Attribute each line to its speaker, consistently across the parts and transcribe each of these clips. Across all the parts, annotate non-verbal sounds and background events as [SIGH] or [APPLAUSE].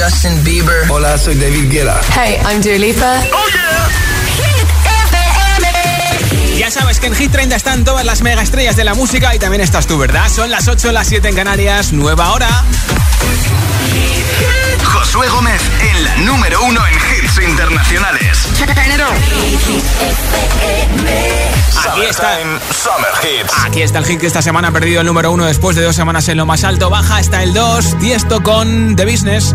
Speaker 1: Justin Bieber.
Speaker 2: Hola, soy David Guetta.
Speaker 3: Hey, I'm Dua Lipa.
Speaker 4: Oh yeah.
Speaker 5: Ya sabes que en Hit 30 están todas las mega estrellas de la música y también estás tú, ¿verdad? Son las 8, las 7 en Canarias, nueva hora.
Speaker 4: Josué Gómez en la número uno en hits internacionales.
Speaker 5: Aquí está.
Speaker 4: Summer Hits.
Speaker 5: Aquí está el hit que esta semana ha perdido el número uno después de dos semanas en lo más alto. Baja hasta el 2. Tiesto con The Business.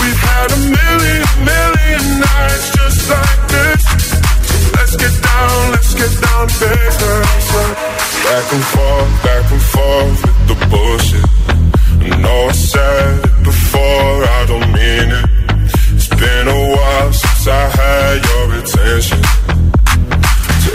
Speaker 6: We've had a million, million nights just like this. So let's get down, let's get down. Back and forth, back and forth with the bullshit. I know I said it before, I don't mean it. It's been a while since I had your attention. So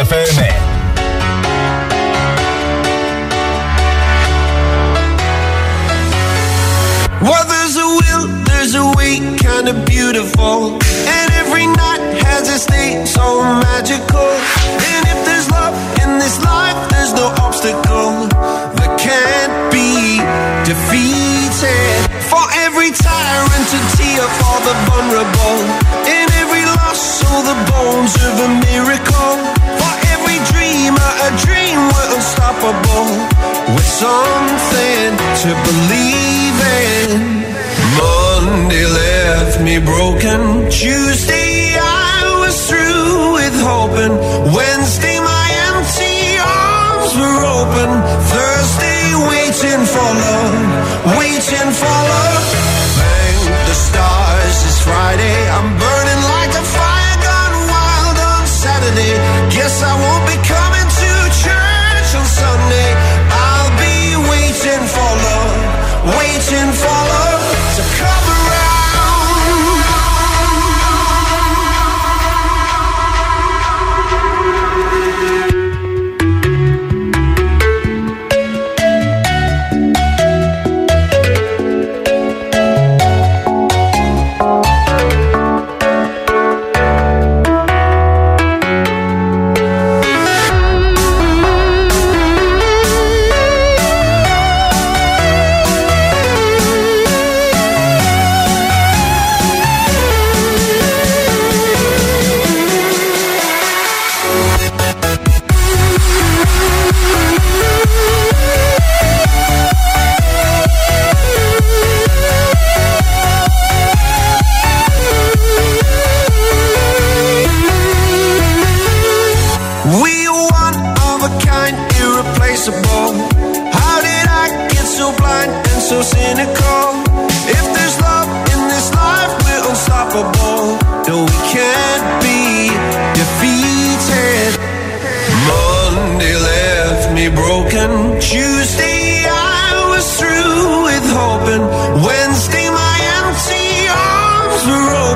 Speaker 4: lista de Hit FM.
Speaker 7: With something to believe in. Monday left me broken. Tuesday I was through with hoping. Wednesday my empty arms were open. Thursday waiting for love, waiting for love.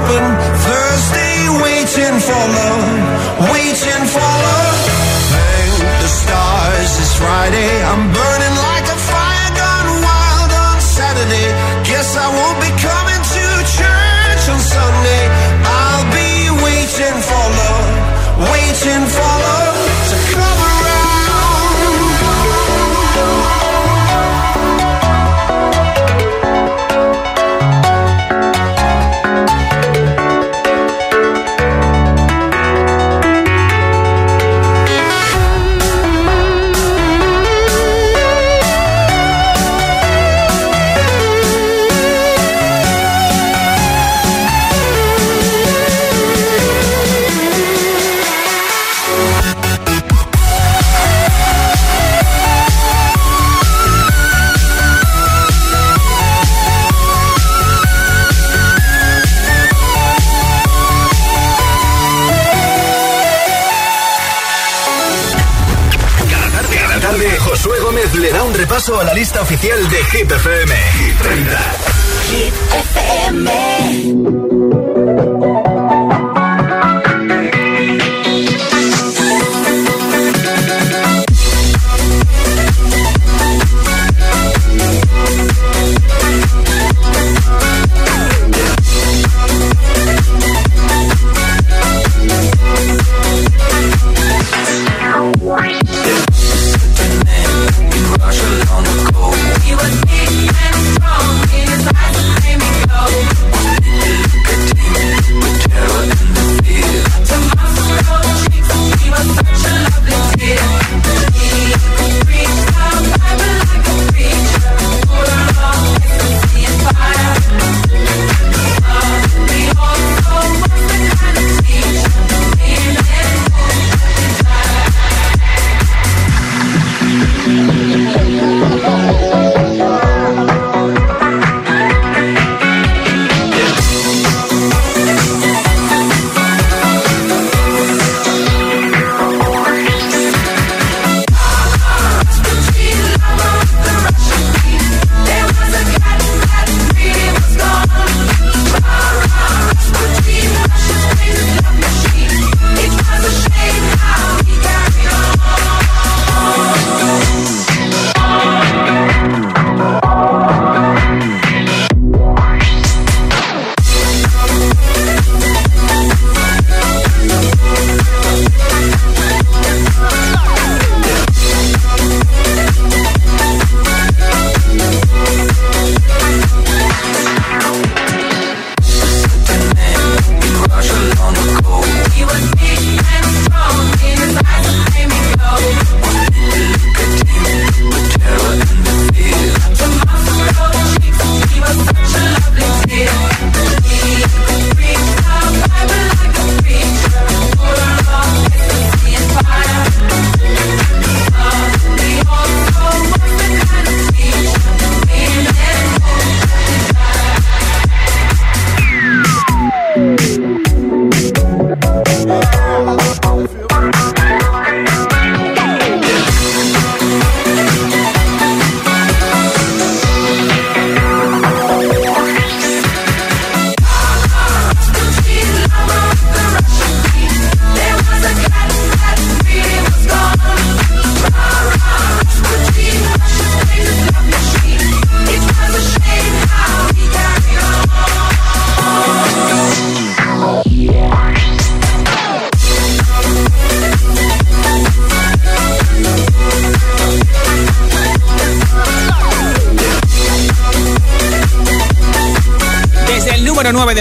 Speaker 7: Open. Thursday, waiting for love, waiting for love. Thank the stars, it's Friday. I'm burning like
Speaker 4: repaso a la lista oficial de Hit FM. Hit 30.
Speaker 5: Desde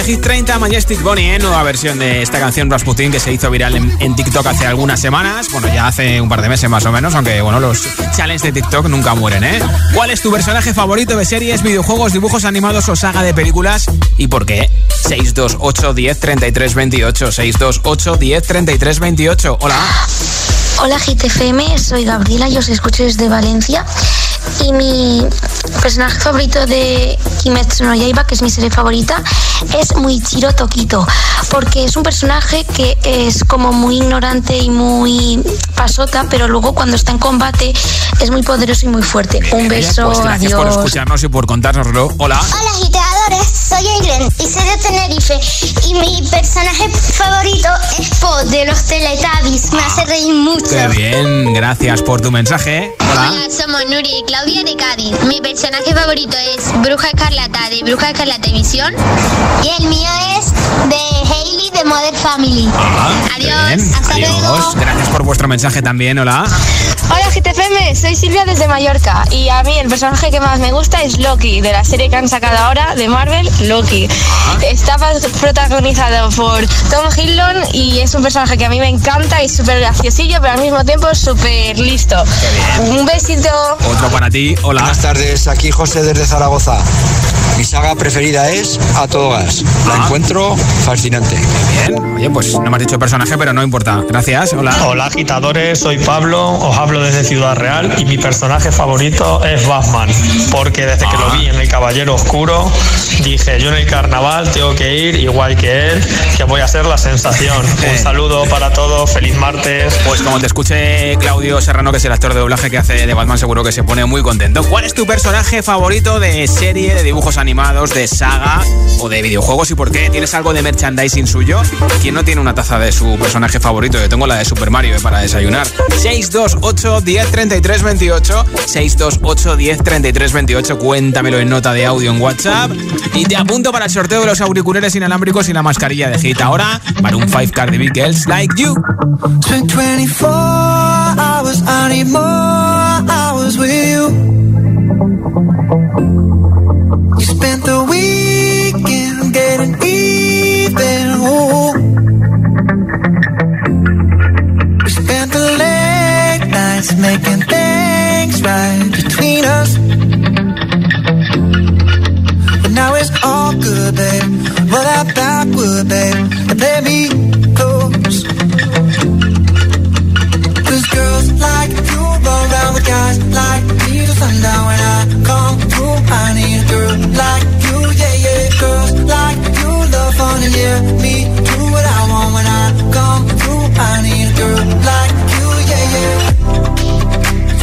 Speaker 5: Hit 30, Majestic Bonnie, ¿eh? nueva versión de esta canción Rasputin que se hizo viral en, TikTok hace algunas semanas. Bueno, ya hace un par de meses más o menos, aunque bueno, los challenges de TikTok nunca mueren, ¿eh? ¿Cuál es tu personaje favorito de series, videojuegos, dibujos animados o saga de películas? ¿Y por qué? 628 10 33 28 628 10 33 28 Hola.
Speaker 8: Hola GTFM, soy Gabriela y os escucho desde Valencia. Y mi personaje favorito de Kimetsu no Yaiba, que es mi serie favorita, es Muichiro Tokito, porque es un personaje que es como muy ignorante y muy pasota, pero luego cuando está en combate es muy poderoso y muy fuerte. un beso,
Speaker 5: pues gracias
Speaker 8: adiós.
Speaker 5: por escucharnos y por contárnoslo. Hola.
Speaker 9: Hola agitadores, soy Aileen y soy de Tenerife y mi personaje favorito es Po de los Teletubbies, me hace reír mucho.
Speaker 5: Qué bien, gracias por tu mensaje. Hola.
Speaker 10: Hola, somos Nuri y Claudia de Cádiz. Mi personaje favorito es Bruja Escarlata de Bruja Escarlata Visión.
Speaker 9: Y el mío es de Hailey de Modern Family.
Speaker 5: Ah,
Speaker 10: Adiós,
Speaker 9: hasta
Speaker 5: Adiós.
Speaker 9: luego.
Speaker 5: Gracias por vuestro mensaje también. Hola.
Speaker 11: Hola GTFM, soy Silvia desde Mallorca y a mí el personaje que más me gusta es Loki, de la serie que han sacado ahora de Marvel, Loki. Está protagonizado por Tom Hiddleston y es un personaje que a mí me encanta y súper graciosillo, pero al mismo tiempo súper listo. Un besito.
Speaker 5: Otro para ti. Hola.
Speaker 12: Buenas tardes, aquí José desde Zaragoza. Mi saga preferida es A Todo Gas. La
Speaker 5: Ah.
Speaker 12: encuentro fascinante.
Speaker 5: Bien. Oye, pues no me has dicho personaje, pero no importa. Gracias. Hola.
Speaker 13: Hola agitadores, soy Pablo, os hablo desde Ciudad Real y mi personaje favorito es Batman, porque desde que lo vi en El Caballero Oscuro dije yo en el carnaval tengo que ir igual que él, que voy a ser la sensación. [LAUGHS] Un saludo para todos, feliz martes.
Speaker 5: Pues como te escuche Claudio Serrano, que es el actor de doblaje que hace de Batman, seguro que se pone muy contento. ¿Cuál es tu personaje favorito de serie, de dibujos animados, de saga o de videojuegos y por qué? ¿Tienes algo de merchandising suyo? ¿Quién no tiene una taza de su personaje favorito? Yo tengo la de Super Mario eh, para desayunar. 628 10 33 28 628 10 33 28 Cuéntamelo en nota de audio en WhatsApp y te apunto para el sorteo de los auriculares inalámbricos y la mascarilla de Hit. Ahora, para un 5 Cardi B Girls Like You.
Speaker 14: Spent 24 hours, I need more hours with you. You spent the weekend getting even. Ooh. We spent the late nights making things right between us. But now it's all good, babe. Roll that backward, babe, play me girls like you run around with guys like me till sundown when I girl like you, yeah, yeah. Girls like you love fun and yeah, me do what I want when I come through. I need a girl like you, yeah, yeah.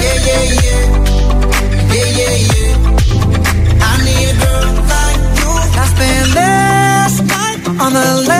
Speaker 14: Yeah, yeah, yeah. Yeah, yeah, yeah. I need a girl like you. I spent last night on the last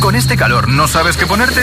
Speaker 14: Con
Speaker 15: este calor, ¿no sabes qué ponerte?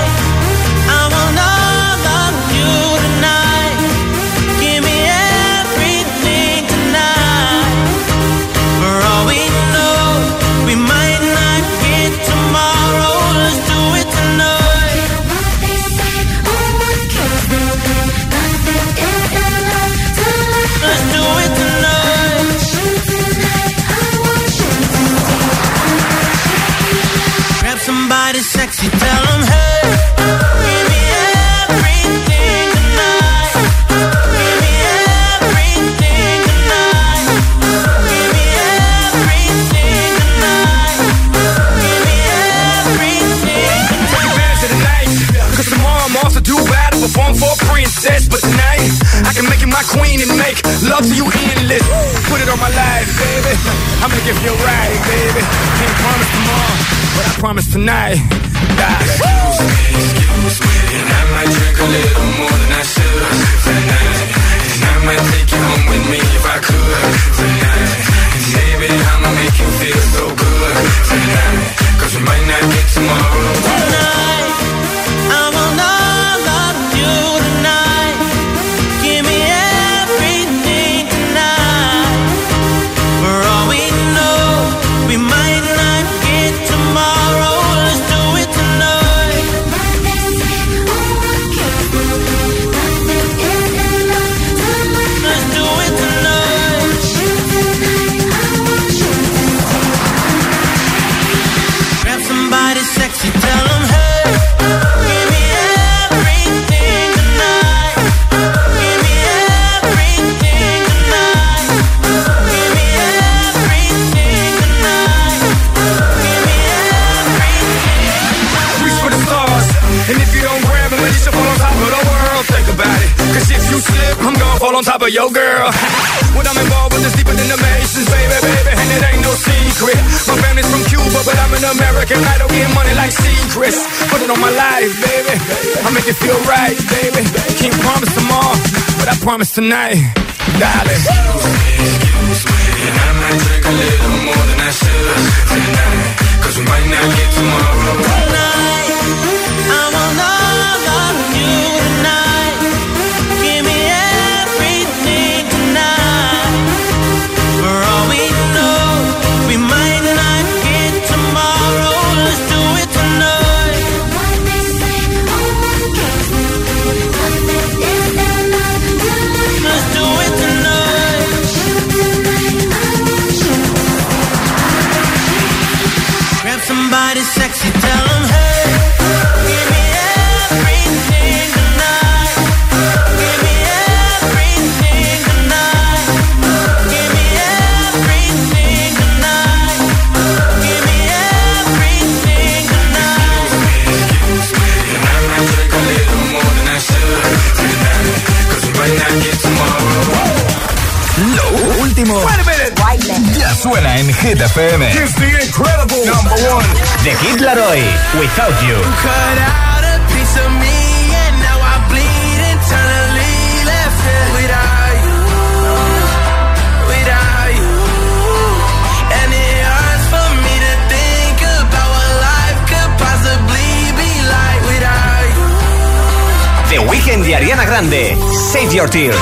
Speaker 16: Queen and make love to you endless. Put it on my life, baby. I'ma give you a ride, baby. Can't promise tomorrow, but I promise tonight. Excuse me, excuse me, and I might drink a little more than I should tonight. And I might take you home with me if I could tonight. And baby, I'ma make you feel so I
Speaker 15: Hit FM.
Speaker 16: Here's the incredible number one.
Speaker 15: The Kid Laroi, Without You.
Speaker 17: Cut out a piece of me and now I bleed internally left it without you. Without you. And it hurts for me to think about what life could possibly be like without you.
Speaker 15: The Weekend y Ariana Grande, Save Your Tears.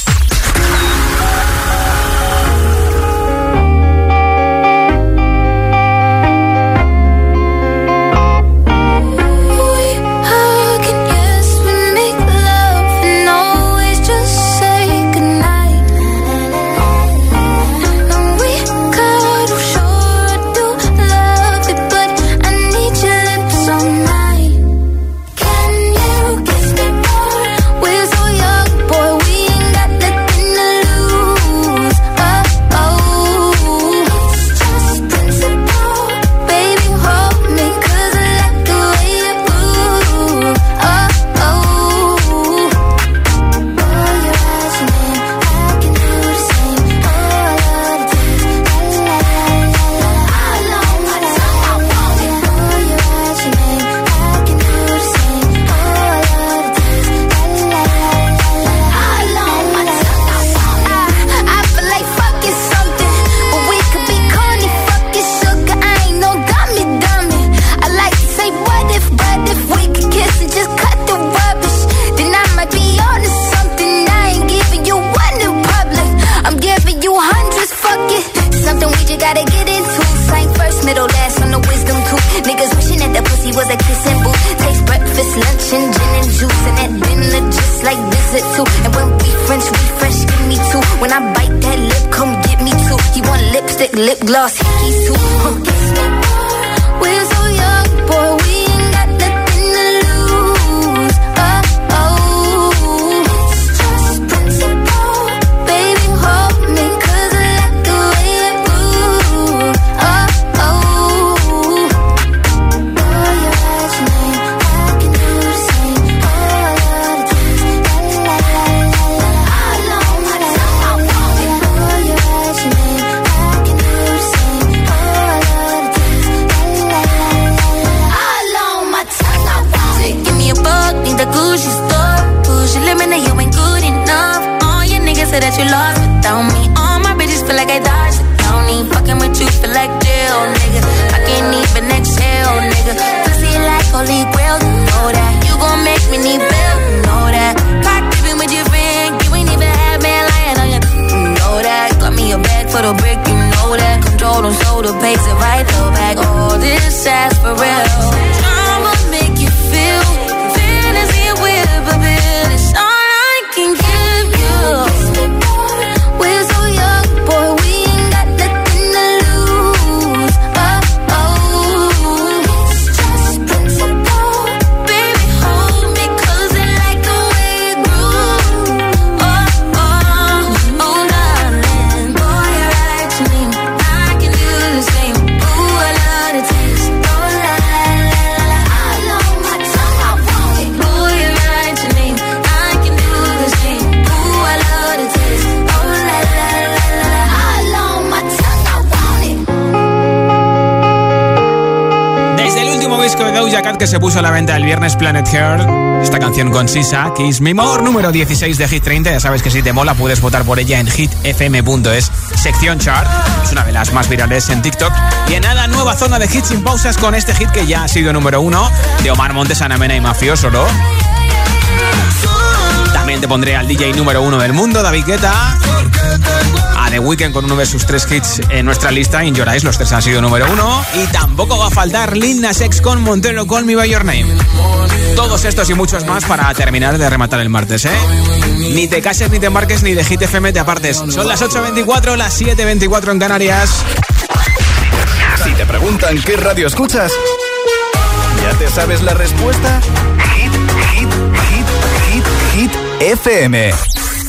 Speaker 5: Se puso a la venta el viernes Planet Heart, esta canción con Sisa, Kiss Me More, número 16 de Hit 30. Ya sabes que si te mola puedes votar por ella en hitfm.es, sección chart. Es una de las más virales en TikTok. Y en nada, nueva zona de hits sin pausas con este hit que ya ha sido número uno de Omar Montes, Ana Mena y Mafioso, ¿no? También te pondré al DJ número uno del mundo, David Guetta. The Weeknd con uno de sus tres hits en nuestra lista. In Your Eyes, los tres han sido número uno. Y tampoco va a faltar Lil Nas con Montero Call Me By Your Name. Todos estos y muchos más para terminar de rematar el martes, ¿eh? Ni te cases, ni te embarques, ni de Hit FM te apartes. Son las 8.24, las 7.24 en Canarias.
Speaker 4: Si te preguntan qué radio escuchas, ¿ya te sabes la respuesta? Hit, hit, hit, hit, hit, FM.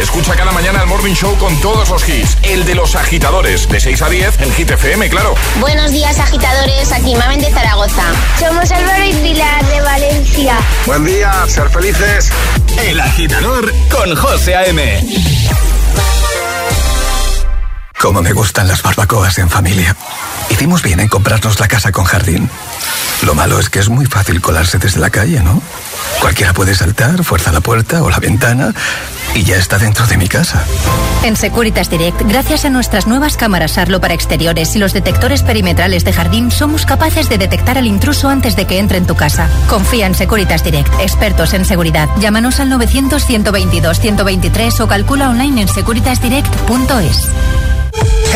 Speaker 18: Escucha cada mañana el Morning Show con todos los hits. El de los agitadores, de 6 a 10 en Hit FM, claro.
Speaker 9: Buenos días, agitadores. Aquí Mamen de Zaragoza. Somos Álvaro y Pilar de Valencia.
Speaker 19: Buen día, ser felices.
Speaker 4: El agitador con José A.M.
Speaker 20: Cómo me gustan las barbacoas en familia. Hicimos bien en comprarnos la casa con jardín. Lo malo es que es muy fácil colarse desde la calle, ¿no? Cualquiera puede saltar, fuerza la puerta o la ventana y ya está dentro de mi casa.
Speaker 21: En Securitas Direct, gracias a nuestras nuevas cámaras Arlo para exteriores y los detectores perimetrales de jardín, somos capaces de detectar al intruso antes de que entre en tu casa. Confía en Securitas Direct, expertos en seguridad. Llámanos al 900 122 123 o calcula online en securitasdirect.es.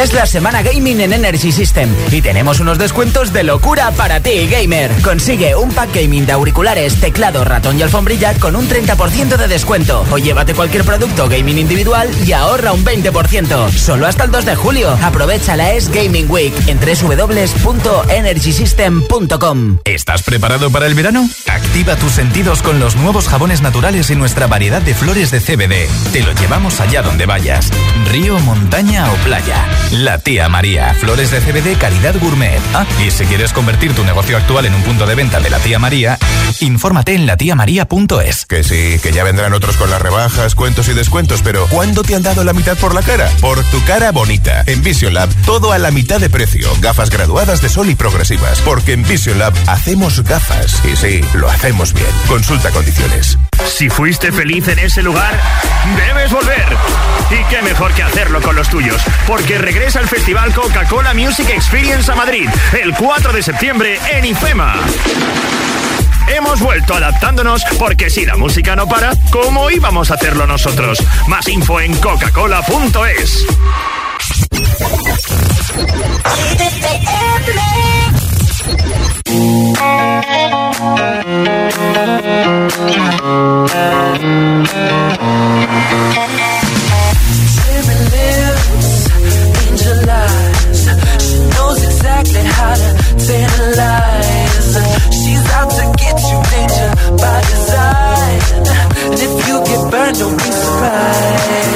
Speaker 22: Es la semana gaming en Energy System y tenemos unos descuentos de locura para ti, gamer. Consigue un pack gaming de auriculares, teclado, ratón y alfombrilla con un 30% de descuento. O llévate cualquier producto gaming individual y ahorra un 20%. Solo hasta el 2 de julio. Aprovecha la Es Gaming Week en www.energysystem.com.
Speaker 4: ¿Estás preparado para el verano? Activa tus sentidos con los nuevos jabones naturales y nuestra variedad de flores de CBD. Te lo llevamos allá donde vayas. Río, montaña o playa. La tía María. Flores de CBD calidad gourmet. Ah, y si quieres convertir tu negocio actual en un punto de venta de la tía María, infórmate en latiamaría.es.
Speaker 19: Que sí, que ya vendrán otros con las rebajas, cuentos y descuentos, pero ¿cuándo te han dado la mitad por la cara? Por tu cara bonita. En Vision Lab, todo a la mitad de precio. Gafas graduadas de sol y progresivas. Porque en Vision Lab hacemos gafas. Y sí, lo hacemos bien. Consulta condiciones.
Speaker 23: Si fuiste feliz en ese lugar. Y qué mejor que hacerlo con los tuyos, porque regresa el Festival Coca-Cola Music Experience a Madrid el 4 de septiembre en IFEMA. Hemos vuelto adaptándonos porque si la música no para, ¿cómo íbamos a hacerlo nosotros? Más info en coca-cola.es. [LAUGHS]
Speaker 16: don't be surprised.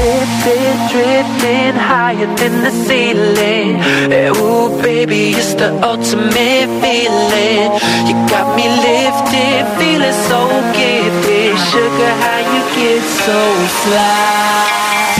Speaker 16: Lifted, drifting higher than the ceiling. Eh, ooh, baby, it's the ultimate feeling. You got me lifted, feeling so gifted. Sugar, how you get so fly?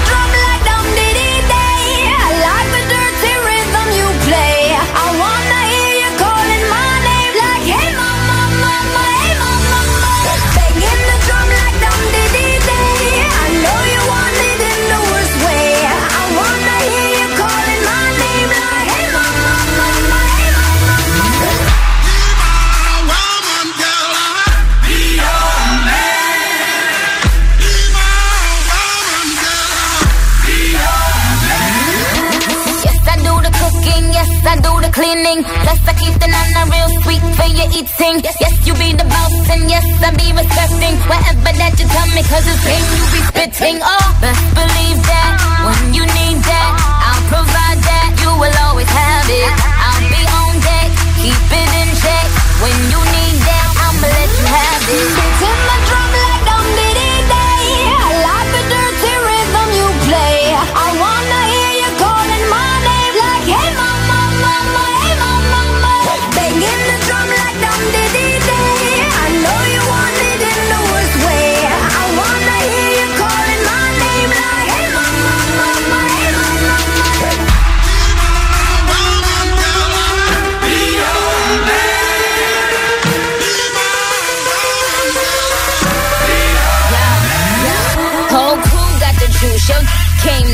Speaker 15: Sweet for your eating. Yes, you be the boss, and yes, I be respecting whatever that you tell me, cause it's game you be spitting. Oh, best believe that when you need that, I'll provide that. You will always have it. I'll be on deck, keep it in check. When you need that, I'ma let you have it.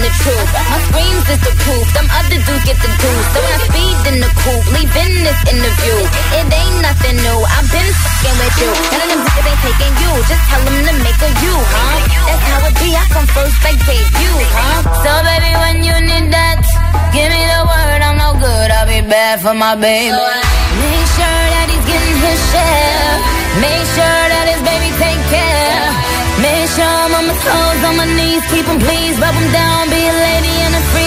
Speaker 15: the
Speaker 24: truth. My screams is the proof. Some other dudes get the goose. So when I speed in the coupe, leaving this interview. It ain't nothing new. I've been fucking with you. None of them niggas ain't taking you. Just tell them to make a you, huh? That's how it be. I come first I take you, huh? So baby, when you need that, give me the word. I'm no good. I'll be bad for my baby. Make sure that he's getting his share. Make sure that charm on my toes, on my knees, keep them pleased, rub them down, be a lady and a
Speaker 4: free.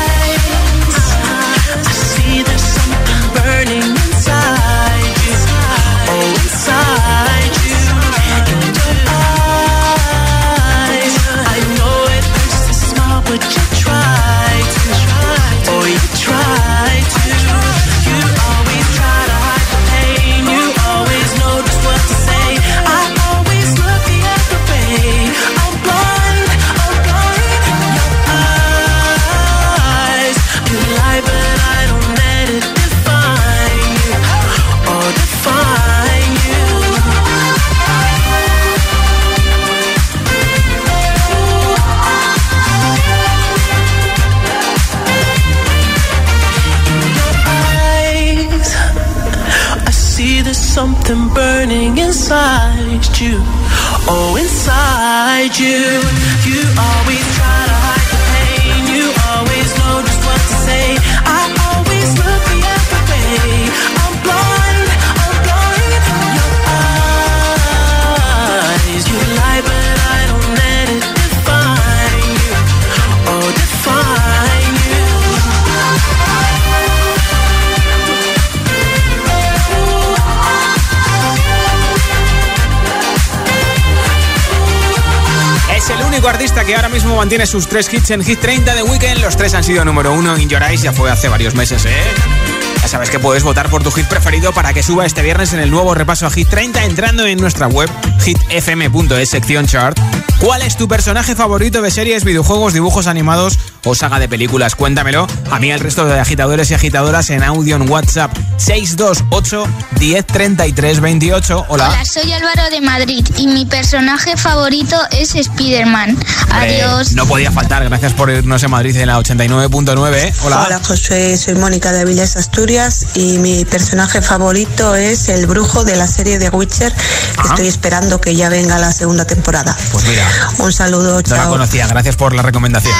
Speaker 5: único artista que ahora mismo mantiene sus tres hits en Hit 30 de Weekend. Los tres han sido número uno en Your Eyes, ya fue hace varios meses, ¿eh? Ya sabes que puedes votar por tu hit preferido para que suba este viernes en el nuevo repaso a Hit 30 entrando en nuestra web hitfm.es sección chart. ¿Cuál es tu personaje favorito de series, videojuegos, dibujos animados o saga de películas? Cuéntamelo a mí al resto de agitadores y agitadoras en audio en WhatsApp 628 103328. Hola.
Speaker 25: Hola, soy Álvaro de Madrid y mi personaje favorito es Spider-Man. Adiós.
Speaker 5: No podía faltar, gracias por irnos a Madrid en la 89.9. ¿eh? Hola.
Speaker 26: Hola, José, soy Mónica de Avilés Asturias y mi personaje favorito es el brujo de la serie de Witcher que estoy esperando que ya venga la segunda temporada.
Speaker 5: Pues mira,
Speaker 26: Un saludo,
Speaker 5: no la
Speaker 26: chao.
Speaker 5: conocía, gracias por la recomendación.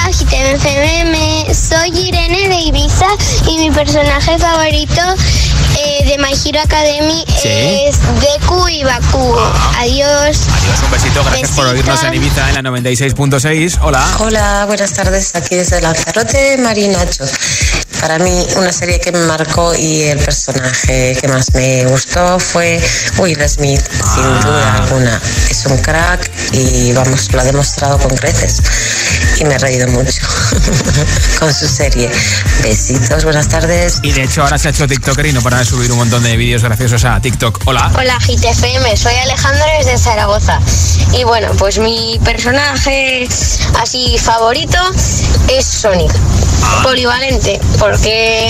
Speaker 9: Soy Irene de Ibiza y mi personaje favorito eh, de My Hero Academy
Speaker 5: Sí.
Speaker 9: es Deku y Baku. Adiós.
Speaker 5: Adiós, un besito, gracias por oírnos en Ibiza en la 96.6. Hola.
Speaker 27: Hola, buenas tardes. Aquí desde Lanzarote, Marinacho. Para mí, una serie que me marcó y el personaje que más me gustó fue Will Smith, sin duda alguna. Es un crack y vamos, lo ha demostrado con creces. Y me he reído mucho [LAUGHS] con su serie. Besitos, buenas tardes.
Speaker 5: Y de hecho ahora se ha hecho TikToker y no para de subir un montón de vídeos graciosos a TikTok. Hola.
Speaker 11: Hola GTFM, soy Alejandro desde Zaragoza. Y bueno, pues mi personaje así favorito es Sonic. Polivalente, porque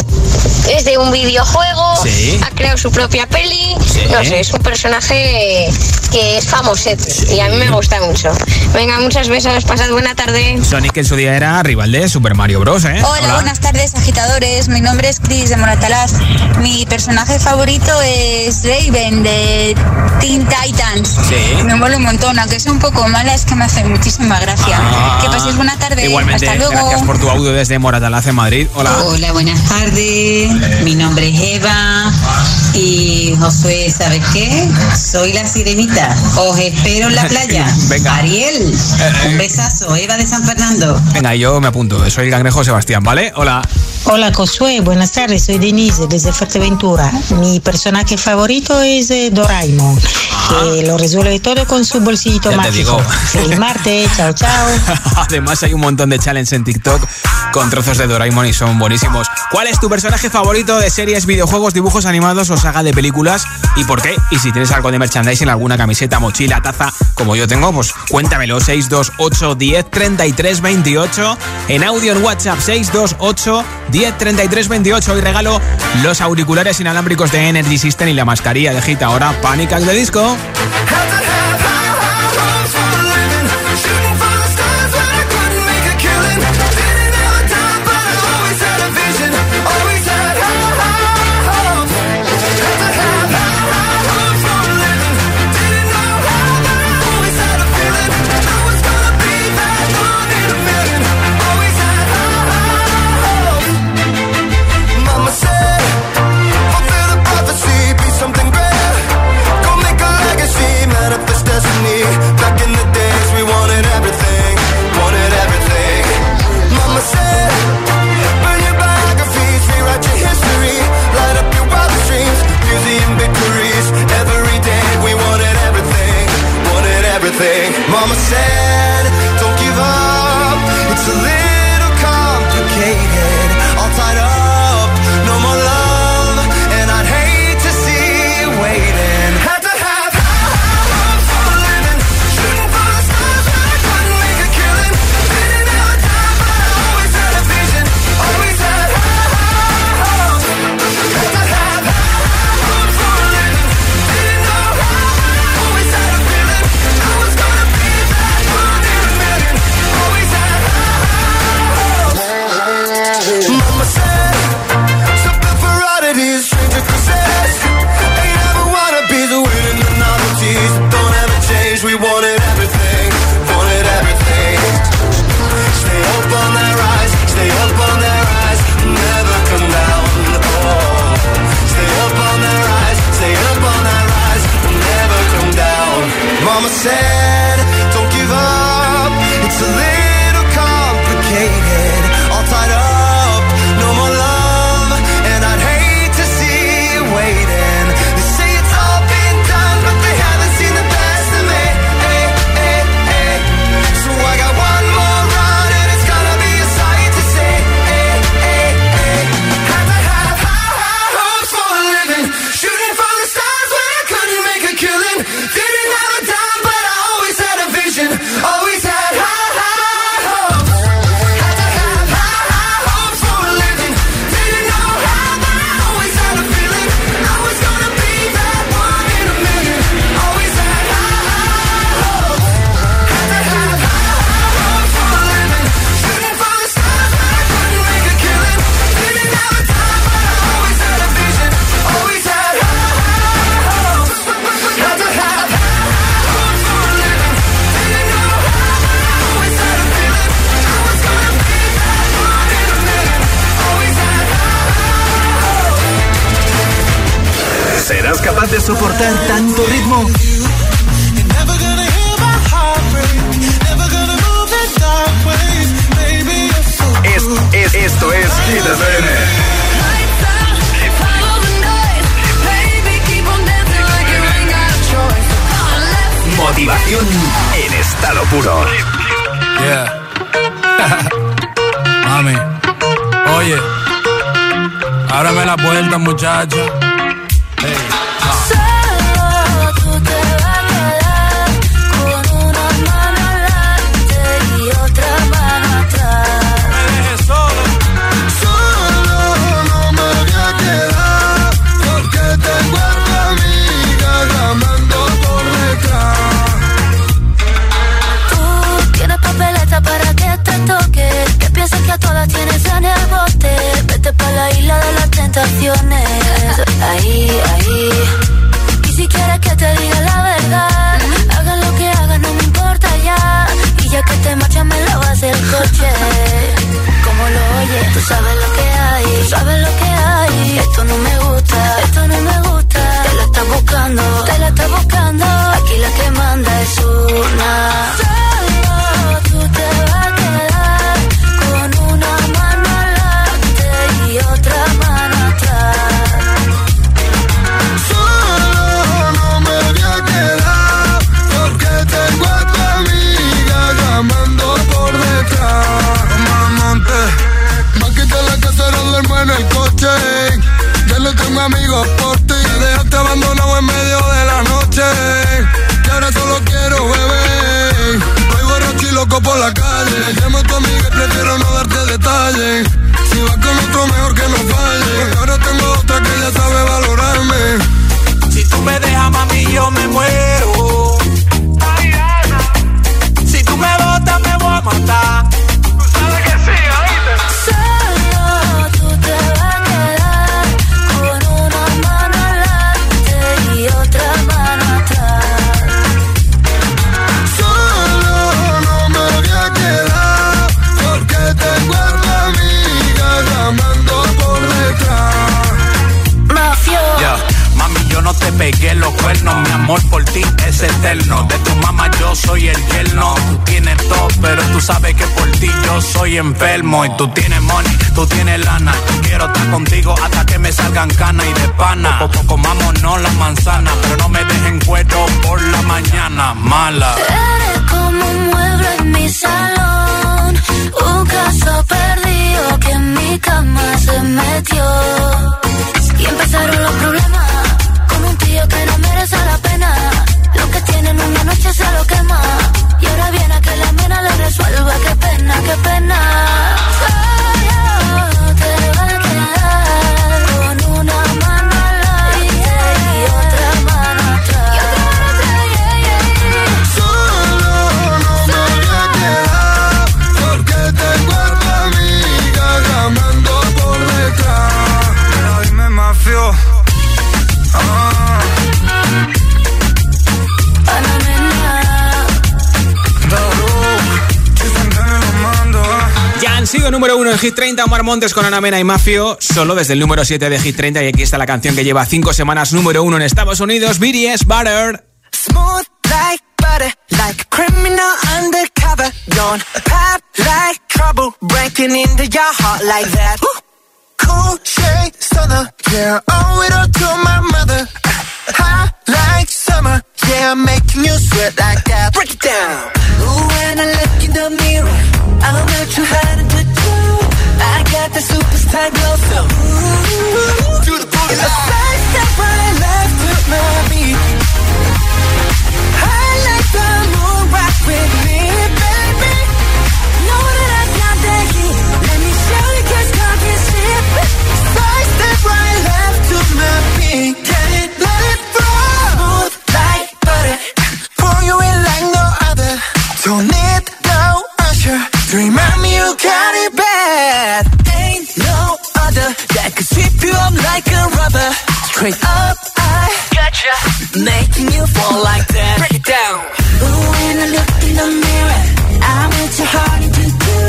Speaker 11: es de un videojuego,
Speaker 5: Sí.
Speaker 11: ha creado su propia peli.
Speaker 5: Sí.
Speaker 11: No sé, es un personaje que es famosete y a mí me gusta mucho. Venga, muchas besos, pasad buena tarde.
Speaker 5: Sonic en su día era rival de Super Mario Bros. ¿eh?
Speaker 28: Hola, buenas tardes agitadores, mi nombre es Chris de Moratalaz. Mi personaje favorito es Raven de Teen Titans.
Speaker 5: Sí.
Speaker 28: Me mola un montón, aunque sea un poco mala, es que me hace muchísima gracia.
Speaker 5: Ah.
Speaker 28: que paséis buena tarde.
Speaker 5: Igualmente,
Speaker 28: Hasta luego.
Speaker 5: gracias por tu audio desde Moratalaz en Madrid. Hola.
Speaker 29: Hola, buenas tardes. Mi nombre es Eva. Y Josué, ¿sabes qué? Soy la sirenita. Os espero en la [LAUGHS] playa.
Speaker 5: Venga.
Speaker 29: Ariel, un besazo. Eva de San Fernando.
Speaker 5: Venga, yo me apunto. Soy el cangrejo Sebastián, ¿vale? Hola.
Speaker 30: Hola Josué, buenas tardes, soy Denise desde Fuerteventura. Mi personaje favorito es eh, Doraemon, que lo resuelve todo con su bolsillito
Speaker 5: Ya te
Speaker 30: mágico.
Speaker 5: digo.
Speaker 30: Feliz martes, chao chao. [LAUGHS]
Speaker 5: Además hay un montón de challenges en TikTok con trozos de Doraemon y son buenísimos. ¿Cuál es tu personaje favorito de series, videojuegos, dibujos animados o saga de películas? ¿Y por qué? Y si tienes algo de merchandising, alguna camiseta, mochila, taza, como yo tengo, pues cuéntamelo. 628 10 33 28 en audio en WhatsApp 628 10 33 28 y regalo los auriculares inalámbricos de Energy System y la mascarilla de Gita ahora Panic de Disco.
Speaker 8: Y tú tienes
Speaker 31: money, tú tienes lana. Quiero estar contigo hasta que me salgan canas y de pana. Poco comámonos la manzana, pero no me dejen cuero por la mañana. Mala.
Speaker 8: Eres como un mueble en mi salón, un caso perdido que en mi cama se metió. Y empezaron los problemas con un tío que no merece la pena. Lo que tienen una noche se lo quema. Y ahora viene a resuelva. Qué pena, qué pena. Solo te va a quedar
Speaker 5: número uno en Hit 30 Omar Montes con Ana Mena y Mafio, solo desde el número 7 de Hit 30 y aquí está la canción que lleva cinco semanas número uno en Estados Unidos, BTS Butter.
Speaker 16: Smooth like butter, like a criminal undercover. Don't pop like trouble, breaking into your heart like that.
Speaker 7: Cool shade stunner, yeah, owe it all to my mother. Hot like summer, yeah, making you sweat like that.
Speaker 16: Break it down. Ooh, when I look in the mirror, I'm not too hard to. I got the superstar glow, so ooh,
Speaker 7: Do the
Speaker 16: left to my beat. I like the moon rock with me, baby. Know that I got that heat. Let me show you 'cause can it.
Speaker 7: To my beat. Let it flow.
Speaker 16: Smooth like butter.
Speaker 7: Pour you in like no other. Don't need remind me you got it bad.
Speaker 16: Ain't no other that could sweep you up like a rubber. Straight up, I gotcha. Making you fall like that. Break it down. Ooh, when I look in the mirror, I'm with your heart into two.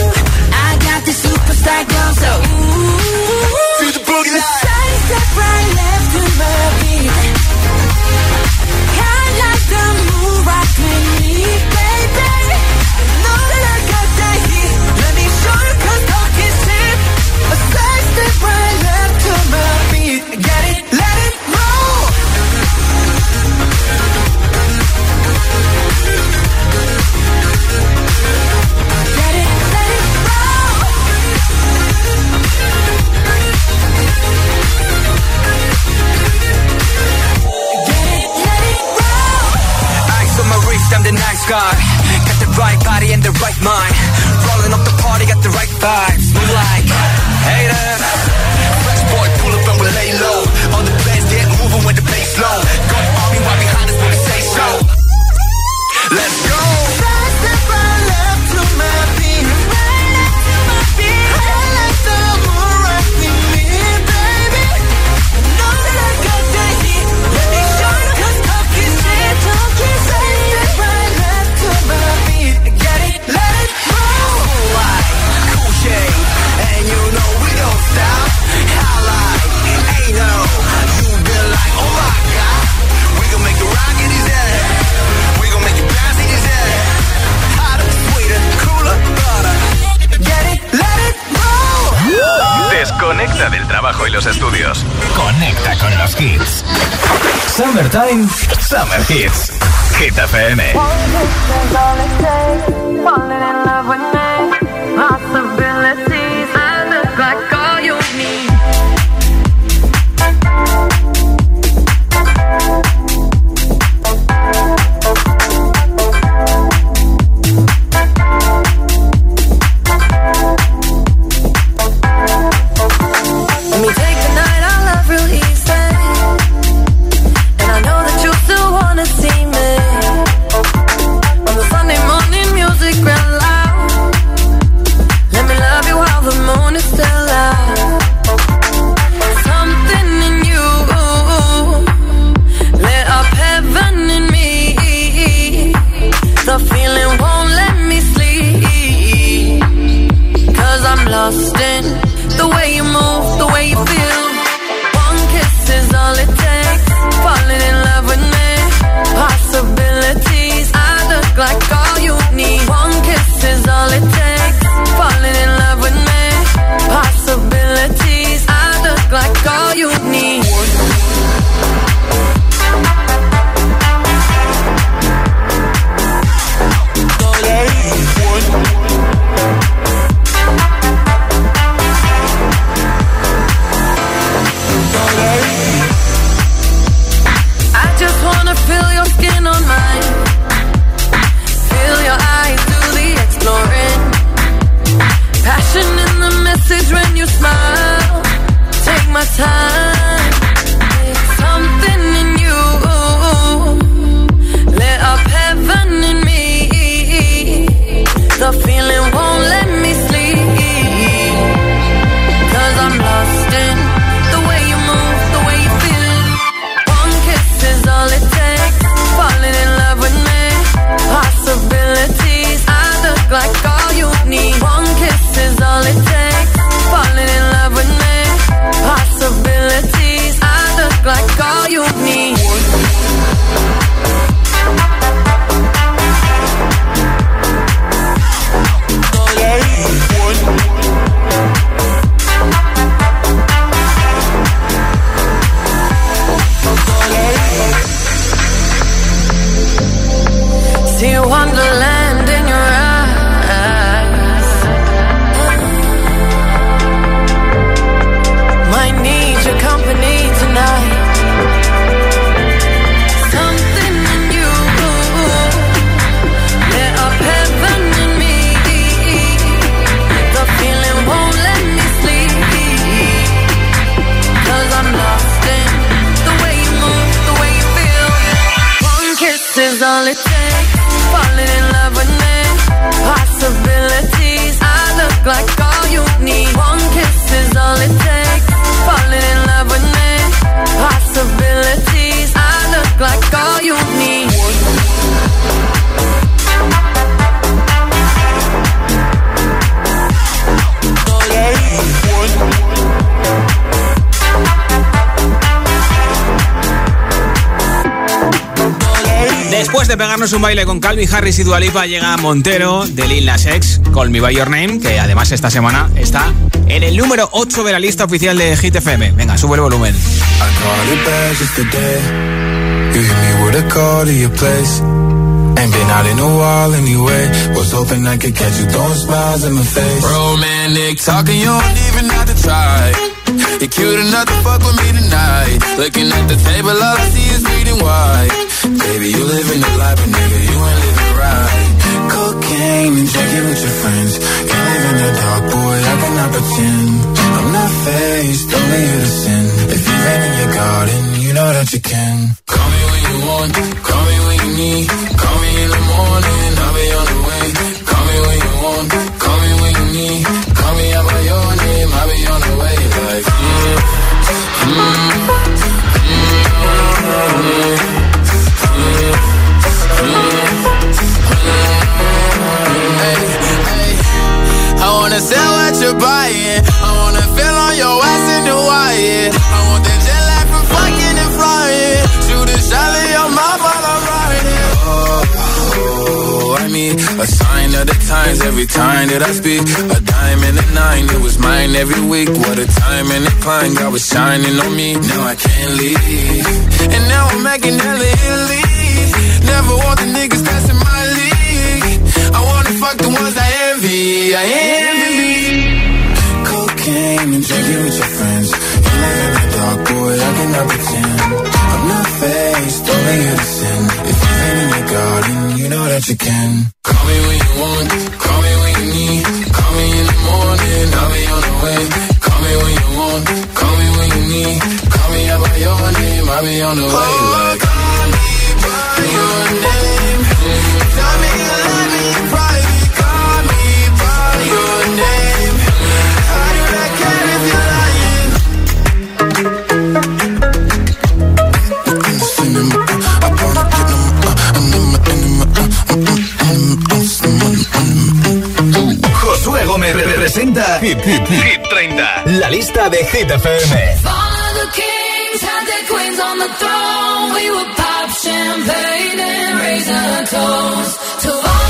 Speaker 16: I got the superstar glow, so
Speaker 5: darnos un baile con Calvin Harris y Dualipa llega Montero de Lil Nas Call Me By Your Name, que además esta semana está en el número 8 de la lista oficial de Hit FM. Venga, sube el volumen.
Speaker 17: Baby, you living the life, but nigga, you ain't living right. Cocaine and drinking with your friends. Can't live in the dark, boy, I cannot pretend. I'm not faced, only here to sin. If you rain in your garden, you know that you can. Call me when you want, call me when you need. Time that I speak. A dime and a nine, it was mine every week. What a time and a climb, God was shining on me. Now I can't leave. And now I'm making hella Italy. Never want the niggas in my league. I wanna fuck the ones I envy. I envy. Cocaine and drinking with your friends. You live in the dark, boy, I cannot pretend. I'm not faced, only here to sin. If you've in your garden, you know that you can. Call me when you want, call me when. Call me in the morning, I'll be on the way. Call me when you want, call me when you need. Call me out by your name, I'll be on the way. Like, call me by your name.
Speaker 4: Hit, hit, hit 30. La lista de Hit FM.
Speaker 15: Champagne and raise to all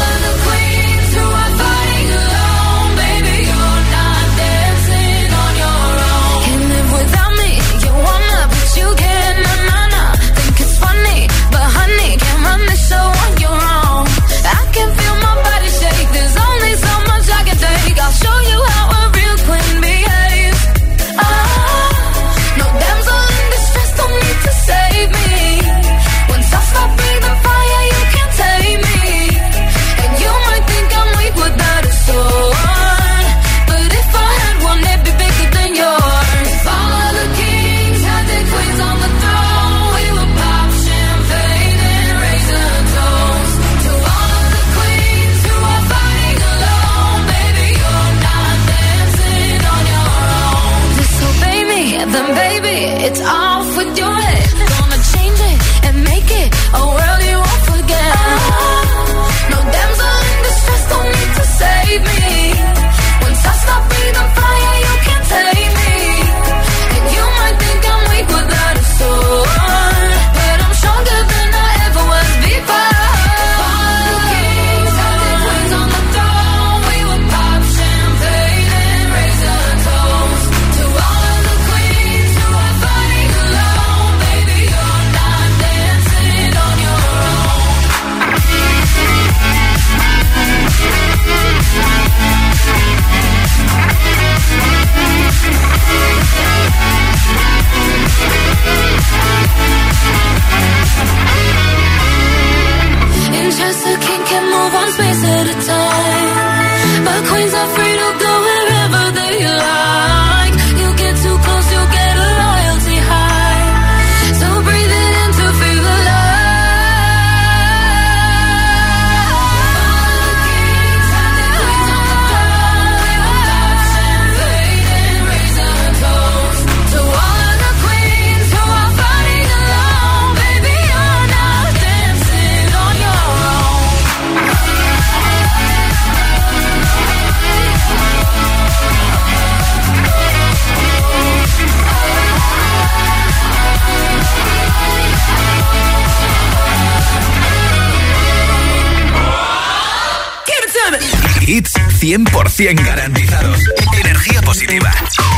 Speaker 4: 100% garantizados. Energía positiva.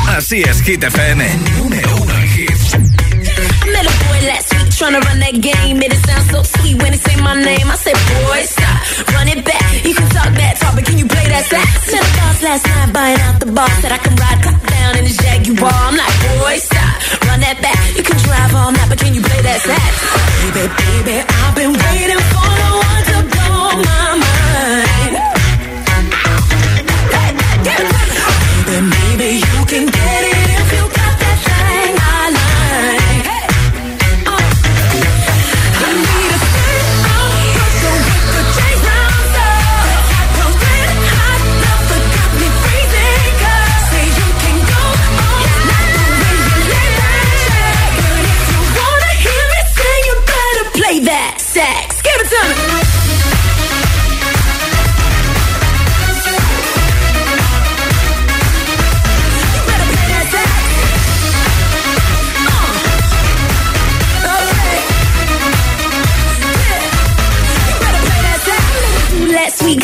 Speaker 4: Así es, Hit FM. Número uno en hits.
Speaker 16: Met a boy last week tryna run that game. It sound so sweet when he say my name. I said, boy, stop, run it back. You can talk that talk, but can you play that sax? Said a boss last night buying out the bar. Said I can ride top down in his Jaguar. I'm like, boy, stop, run that back. You can drive all night, but can you play that sax? Baby, baby, I've been waiting for the one to blow my mind. Baby, maybe you can get it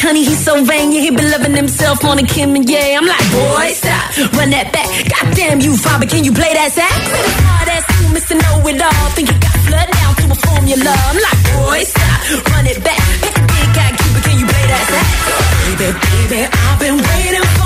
Speaker 16: honey, he's so vain, yeah, he been loving himself on a Kim and yeah. I'm like, boy, stop, run that back. Goddamn you, father, can you play that sax? Hard ass you, Mr. Know It All, think you got blood down to a formula. I'm like, boy, stop, run it back. Pick a big guy, Cuba, can you play that sax? Baby, baby, I've been waiting for